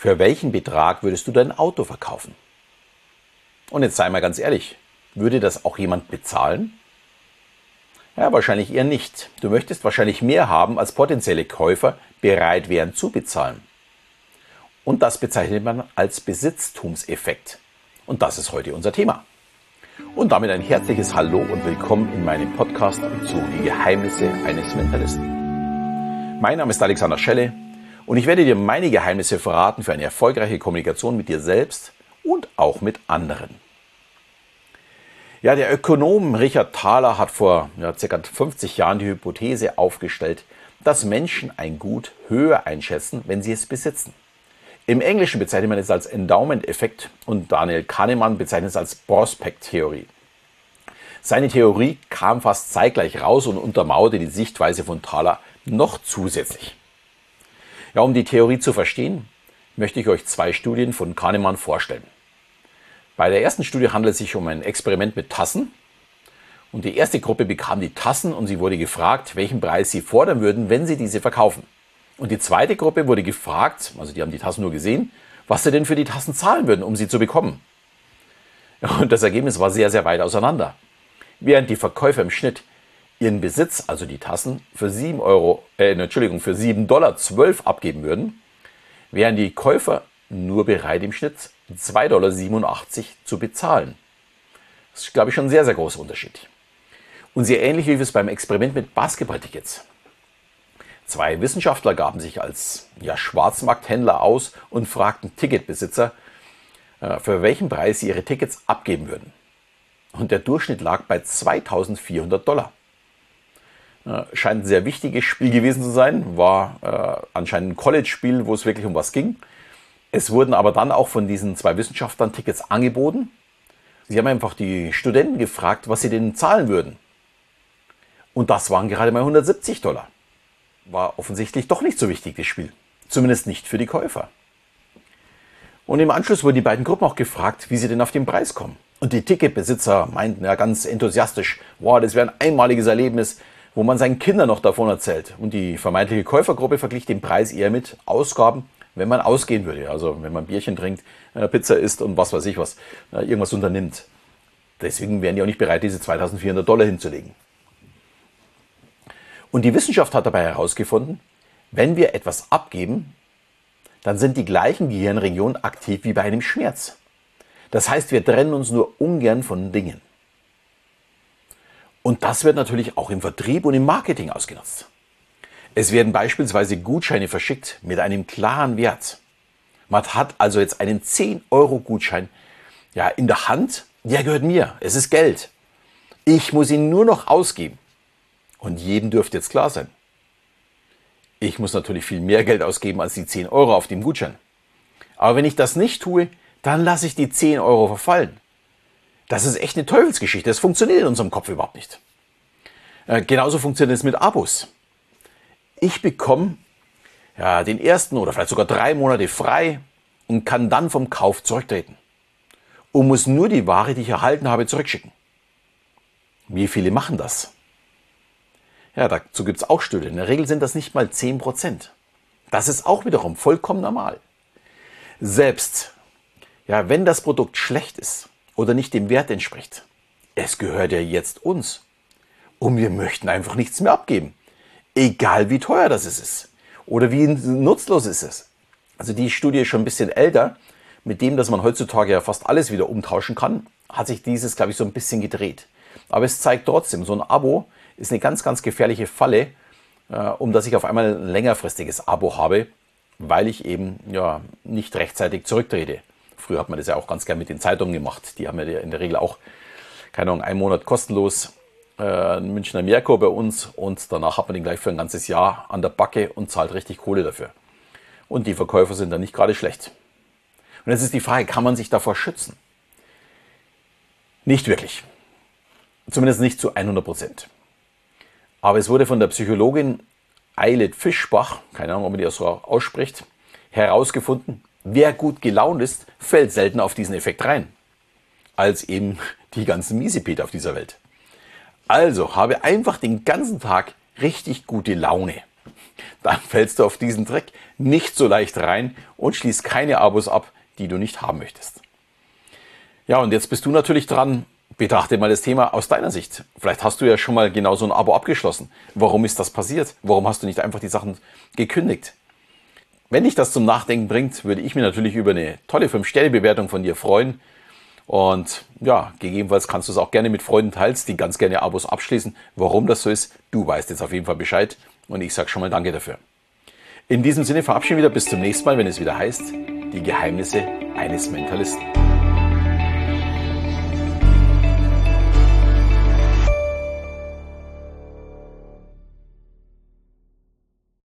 Für welchen Betrag würdest du dein Auto verkaufen? Und jetzt sei mal ganz ehrlich, würde das auch jemand bezahlen? Ja, wahrscheinlich eher nicht. Du möchtest wahrscheinlich mehr haben, als potenzielle Käufer bereit wären zu bezahlen. Und das bezeichnet man als Besitztumseffekt. Und das ist heute unser Thema. Und damit ein herzliches Hallo und willkommen in meinem Podcast zu Die Geheimnisse eines Mentalisten. Mein Name ist Alexander Schelle und ich werde dir meine Geheimnisse verraten für eine erfolgreiche Kommunikation mit dir selbst und auch mit anderen. Ja, der Ökonom Richard Thaler hat vor ja, ca. 50 Jahren die Hypothese aufgestellt, dass Menschen ein Gut höher einschätzen, wenn sie es besitzen. Im Englischen bezeichnet man es als Endowment-Effekt und Daniel Kahnemann bezeichnet es als Prospect-Theorie. Seine Theorie kam fast zeitgleich raus und untermauerte die Sichtweise von Thaler noch zusätzlich. Ja, um die Theorie zu verstehen, möchte ich euch zwei Studien von Kahnemann vorstellen. Bei der ersten Studie handelt es sich um ein Experiment mit Tassen. Und die erste Gruppe bekam die Tassen und sie wurde gefragt, welchen Preis sie fordern würden, wenn sie diese verkaufen. Und die zweite Gruppe wurde gefragt, also die haben die Tassen nur gesehen, was sie denn für die Tassen zahlen würden, um sie zu bekommen. Und das Ergebnis war sehr, sehr weit auseinander. Während die Verkäufer im Schnitt ihren Besitz, also die Tassen, für 7 Euro, äh, Entschuldigung, für 7 Dollar 12 abgeben würden, wären die Käufer nur bereit, im Schnitt 2,87 Dollar zu bezahlen. Das ist, glaube ich, schon ein sehr, sehr großer Unterschied. Und sehr ähnlich lief es beim Experiment mit Basketballtickets. Zwei Wissenschaftler gaben sich als ja, Schwarzmarkthändler aus und fragten Ticketbesitzer, äh, für welchen Preis sie ihre Tickets abgeben würden. Und der Durchschnitt lag bei 2400 Dollar. Äh, scheint ein sehr wichtiges Spiel gewesen zu sein, war äh, anscheinend ein College-Spiel, wo es wirklich um was ging. Es wurden aber dann auch von diesen zwei Wissenschaftlern Tickets angeboten. Sie haben einfach die Studenten gefragt, was sie denn zahlen würden. Und das waren gerade mal 170 Dollar. War offensichtlich doch nicht so wichtig, das Spiel. Zumindest nicht für die Käufer. Und im Anschluss wurden die beiden Gruppen auch gefragt, wie sie denn auf den Preis kommen. Und die Ticketbesitzer meinten ja ganz enthusiastisch, wow, das wäre ein einmaliges Erlebnis wo man seinen Kindern noch davon erzählt. Und die vermeintliche Käufergruppe verglich den Preis eher mit Ausgaben, wenn man ausgehen würde. Also wenn man Bierchen trinkt, äh, Pizza isst und was weiß ich was, äh, irgendwas unternimmt. Deswegen wären die auch nicht bereit, diese 2400 Dollar hinzulegen. Und die Wissenschaft hat dabei herausgefunden, wenn wir etwas abgeben, dann sind die gleichen Gehirnregionen aktiv wie bei einem Schmerz. Das heißt, wir trennen uns nur ungern von Dingen. Und das wird natürlich auch im Vertrieb und im Marketing ausgenutzt. Es werden beispielsweise Gutscheine verschickt mit einem klaren Wert. Man hat also jetzt einen 10-Euro-Gutschein ja, in der Hand. Der gehört mir. Es ist Geld. Ich muss ihn nur noch ausgeben. Und jedem dürfte jetzt klar sein. Ich muss natürlich viel mehr Geld ausgeben als die 10 Euro auf dem Gutschein. Aber wenn ich das nicht tue, dann lasse ich die 10 Euro verfallen. Das ist echt eine Teufelsgeschichte. Das funktioniert in unserem Kopf überhaupt nicht. Äh, genauso funktioniert es mit Abos. Ich bekomme ja, den ersten oder vielleicht sogar drei Monate frei und kann dann vom Kauf zurücktreten. Und muss nur die Ware, die ich erhalten habe, zurückschicken. Wie viele machen das? Ja, dazu gibt es auch Studien. In der Regel sind das nicht mal 10%. Das ist auch wiederum vollkommen normal. Selbst ja, wenn das Produkt schlecht ist, oder nicht dem Wert entspricht. Es gehört ja jetzt uns. Und wir möchten einfach nichts mehr abgeben. Egal wie teuer das ist. Oder wie nutzlos ist es. Also die Studie ist schon ein bisschen älter. Mit dem, dass man heutzutage ja fast alles wieder umtauschen kann, hat sich dieses, glaube ich, so ein bisschen gedreht. Aber es zeigt trotzdem, so ein Abo ist eine ganz, ganz gefährliche Falle, äh, um dass ich auf einmal ein längerfristiges Abo habe, weil ich eben ja nicht rechtzeitig zurücktrete. Früher hat man das ja auch ganz gern mit den Zeitungen gemacht. Die haben ja in der Regel auch, keine Ahnung, einen Monat kostenlos äh, Münchner Merkur bei uns und danach hat man den gleich für ein ganzes Jahr an der Backe und zahlt richtig Kohle dafür. Und die Verkäufer sind dann nicht gerade schlecht. Und jetzt ist die Frage, kann man sich davor schützen? Nicht wirklich. Zumindest nicht zu 100 Prozent. Aber es wurde von der Psychologin Eilet Fischbach, keine Ahnung, ob man die so ausspricht, herausgefunden, wer gut gelaunt ist, fällt selten auf diesen Effekt rein, als eben die ganzen Miesepeter auf dieser Welt. Also habe einfach den ganzen Tag richtig gute Laune. dann fällst du auf diesen Trick nicht so leicht rein und schließt keine Abos ab, die du nicht haben möchtest. Ja, und jetzt bist du natürlich dran. Betrachte mal das Thema aus deiner Sicht. Vielleicht hast du ja schon mal genau so ein Abo abgeschlossen. Warum ist das passiert? Warum hast du nicht einfach die Sachen gekündigt? Wenn dich das zum Nachdenken bringt, würde ich mich natürlich über eine tolle 5-Sterne-Bewertung von dir freuen. Und ja, gegebenenfalls kannst du es auch gerne mit Freunden teilen, die ganz gerne Abos abschließen. Warum das so ist, du weißt jetzt auf jeden Fall Bescheid. Und ich sage schon mal Danke dafür. In diesem Sinne verabschieden wir wieder bis zum nächsten Mal, wenn es wieder heißt, die Geheimnisse eines Mentalisten.